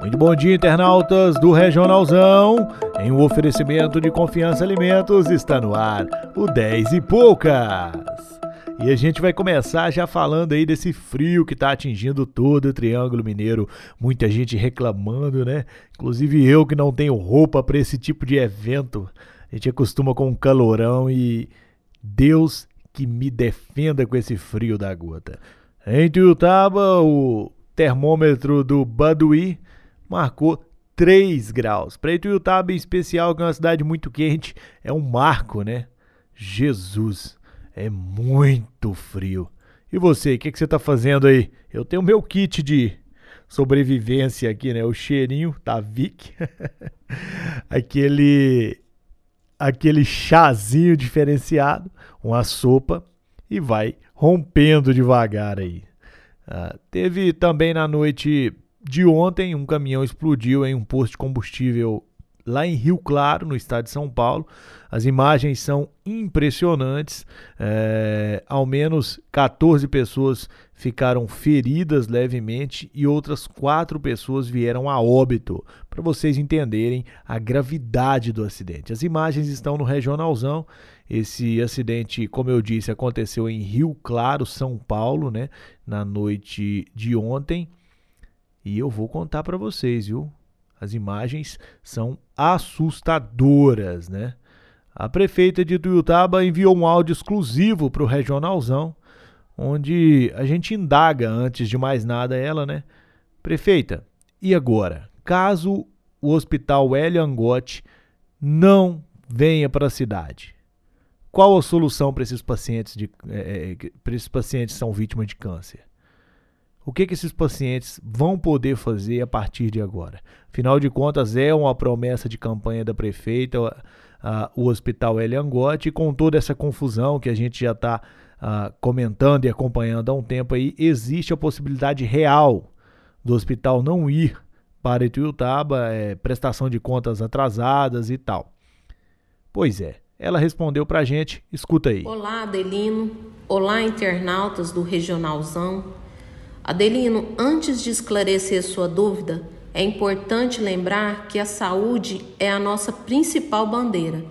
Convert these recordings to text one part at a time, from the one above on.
Muito bom dia, internautas do Regionalzão. Em um oferecimento de Confiança Alimentos, está no ar o 10 e poucas. E a gente vai começar já falando aí desse frio que está atingindo todo o Triângulo Mineiro. Muita gente reclamando, né? Inclusive eu que não tenho roupa para esse tipo de evento. A gente acostuma com um calorão e Deus que me defenda com esse frio da gota. Em Tuiutaba, o termômetro do Baduí marcou 3 graus. Para Ituiutaba em especial, que é uma cidade muito quente, é um marco, né? Jesus, é muito frio. E você, o que, que você está fazendo aí? Eu tenho meu kit de sobrevivência aqui, né? O cheirinho tá Vic. aquele aquele chazinho diferenciado, uma sopa e vai rompendo devagar aí. Uh, teve também na noite de ontem, um caminhão explodiu em um posto de combustível lá em Rio Claro, no estado de São Paulo. As imagens são impressionantes. É, ao menos 14 pessoas ficaram feridas levemente e outras quatro pessoas vieram a óbito, para vocês entenderem a gravidade do acidente. As imagens estão no Regionalzão. Esse acidente, como eu disse, aconteceu em Rio Claro, São Paulo, né, na noite de ontem. E eu vou contar para vocês, viu? As imagens são assustadoras, né? A prefeita de Tuiutaba enviou um áudio exclusivo para o Regionalzão, onde a gente indaga, antes de mais nada, ela, né? Prefeita, e agora? Caso o Hospital Hélio Angote não venha para a cidade, qual a solução para esses pacientes de, é, para esses pacientes que são vítimas de câncer? O que, que esses pacientes vão poder fazer a partir de agora? Afinal de contas, é uma promessa de campanha da prefeita, o Hospital Eliangote, e com toda essa confusão que a gente já está comentando e acompanhando há um tempo aí, existe a possibilidade real do hospital não ir para Ituiutaba, é, prestação de contas atrasadas e tal. Pois é, ela respondeu para a gente, escuta aí. Olá, Adelino. Olá, internautas do Regionalzão. Adelino, antes de esclarecer sua dúvida, é importante lembrar que a saúde é a nossa principal bandeira.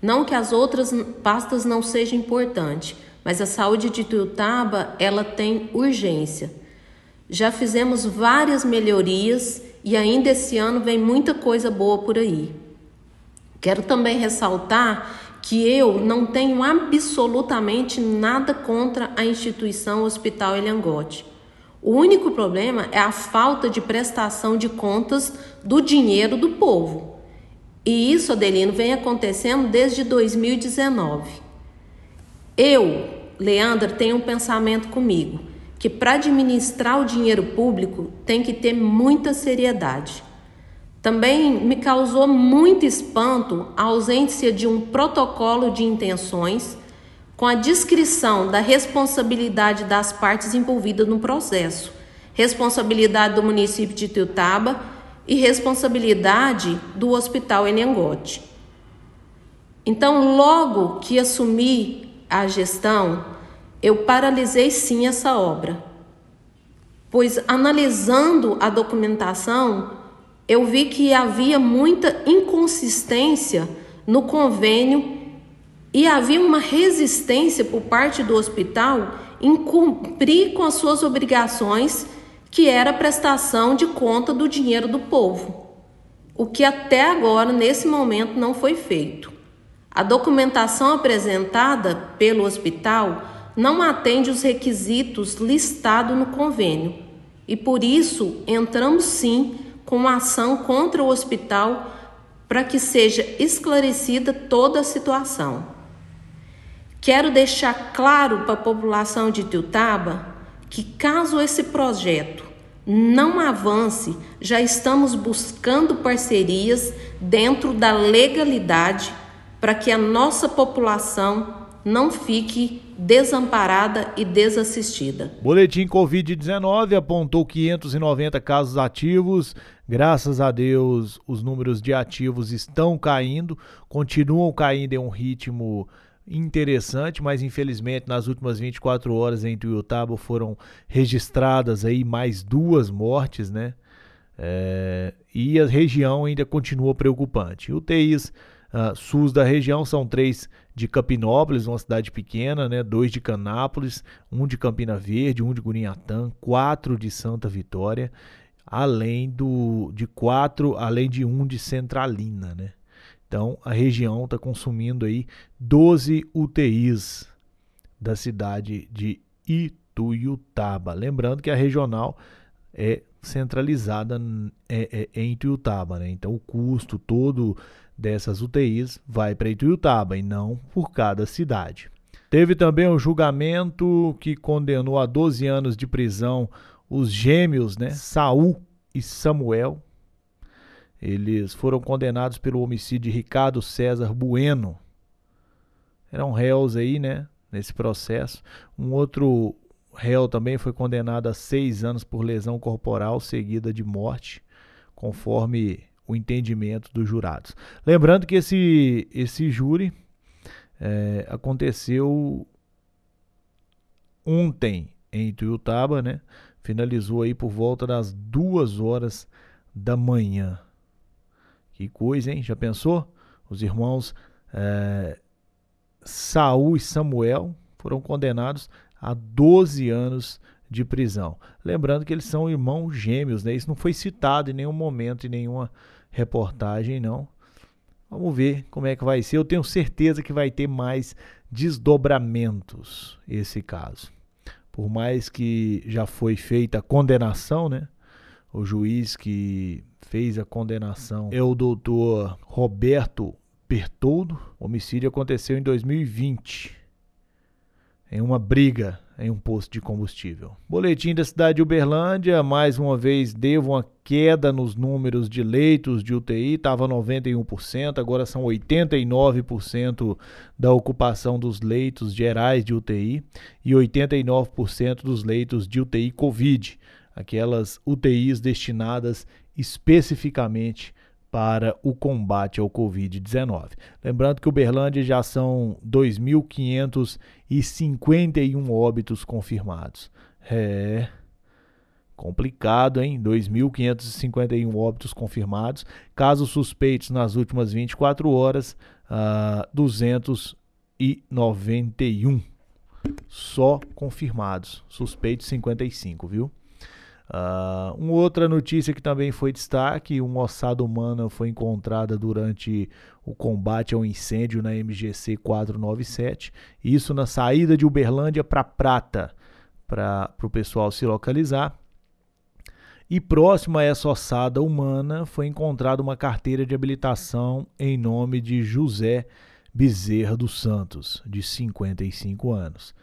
Não que as outras pastas não sejam importantes, mas a saúde de Tuiutaba, ela tem urgência. Já fizemos várias melhorias e ainda esse ano vem muita coisa boa por aí. Quero também ressaltar que eu não tenho absolutamente nada contra a instituição Hospital Eliangote. O único problema é a falta de prestação de contas do dinheiro do povo. E isso, Adelino, vem acontecendo desde 2019. Eu, Leandra, tenho um pensamento comigo que para administrar o dinheiro público tem que ter muita seriedade. Também me causou muito espanto a ausência de um protocolo de intenções com a descrição da responsabilidade das partes envolvidas no processo, responsabilidade do município de Tiutaba e responsabilidade do Hospital Enengote. Então, logo que assumi a gestão, eu paralisei sim essa obra, pois analisando a documentação, eu vi que havia muita inconsistência no convênio e havia uma resistência por parte do hospital em cumprir com as suas obrigações, que era a prestação de conta do dinheiro do povo, o que até agora, nesse momento, não foi feito. A documentação apresentada pelo hospital não atende os requisitos listados no convênio e, por isso, entramos sim com uma ação contra o hospital para que seja esclarecida toda a situação. Quero deixar claro para a população de Tiltaba que, caso esse projeto não avance, já estamos buscando parcerias dentro da legalidade para que a nossa população não fique desamparada e desassistida. Boletim Covid-19 apontou 590 casos ativos. Graças a Deus, os números de ativos estão caindo, continuam caindo em um ritmo interessante, mas infelizmente nas últimas 24 horas em Tuiutaba foram registradas aí mais duas mortes, né? É, e a região ainda continua preocupante. UTIs uh, SUS da região são três de Capinópolis, uma cidade pequena, né? dois de Canápolis, um de Campina Verde, um de Gurinhatã, quatro de Santa Vitória, além do de quatro, além de um de Centralina, né? Então a região está consumindo aí 12 UTIs da cidade de Ituiutaba. Lembrando que a regional é centralizada é, é, em Ituiutaba, né? Então o custo todo dessas UTIs vai para Ituiutaba e não por cada cidade. Teve também um julgamento que condenou a 12 anos de prisão os gêmeos, né, Saul e Samuel. Eles foram condenados pelo homicídio de Ricardo César Bueno. Eram réus aí, né, nesse processo. Um outro réu também foi condenado a seis anos por lesão corporal seguida de morte, conforme o entendimento dos jurados. Lembrando que esse, esse júri é, aconteceu ontem em Tuiutaba, né? Finalizou aí por volta das duas horas da manhã. Que coisa, hein? Já pensou? Os irmãos é, Saul e Samuel foram condenados a 12 anos de prisão. Lembrando que eles são irmãos gêmeos, né? Isso não foi citado em nenhum momento, em nenhuma reportagem, não. Vamos ver como é que vai ser. Eu tenho certeza que vai ter mais desdobramentos esse caso. Por mais que já foi feita a condenação, né? O juiz que fez a condenação é o doutor Roberto Bertoldo. O homicídio aconteceu em 2020 em uma briga em um posto de combustível. Boletim da cidade de Uberlândia, mais uma vez devo uma queda nos números de leitos de UTI, estava 91%, agora são 89% da ocupação dos leitos gerais de UTI e 89% dos leitos de UTI Covid, aquelas UTIs destinadas especificamente para o combate ao Covid-19. Lembrando que Uberlândia já são 2.551 óbitos confirmados. É complicado, hein? 2.551 óbitos confirmados. Casos suspeitos nas últimas 24 horas, uh, 291 só confirmados. Suspeitos 55, viu? Uh, uma outra notícia que também foi destaque: uma ossada humana foi encontrada durante o combate ao incêndio na MGC 497. Isso na saída de Uberlândia para Prata, para o pessoal se localizar. E próximo a essa ossada humana foi encontrada uma carteira de habilitação em nome de José Bezerra dos Santos, de 55 anos.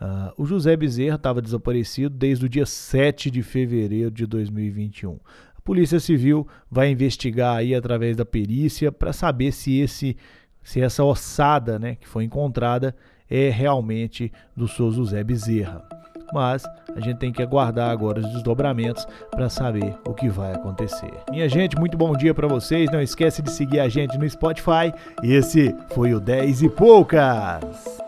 Uh, o José Bezerra estava desaparecido desde o dia 7 de fevereiro de 2021. A Polícia Civil vai investigar aí através da perícia para saber se esse se essa ossada, né, que foi encontrada é realmente do seu José Bezerra. Mas a gente tem que aguardar agora os desdobramentos para saber o que vai acontecer. Minha gente, muito bom dia para vocês. Não esquece de seguir a gente no Spotify. Esse foi o 10 e poucas.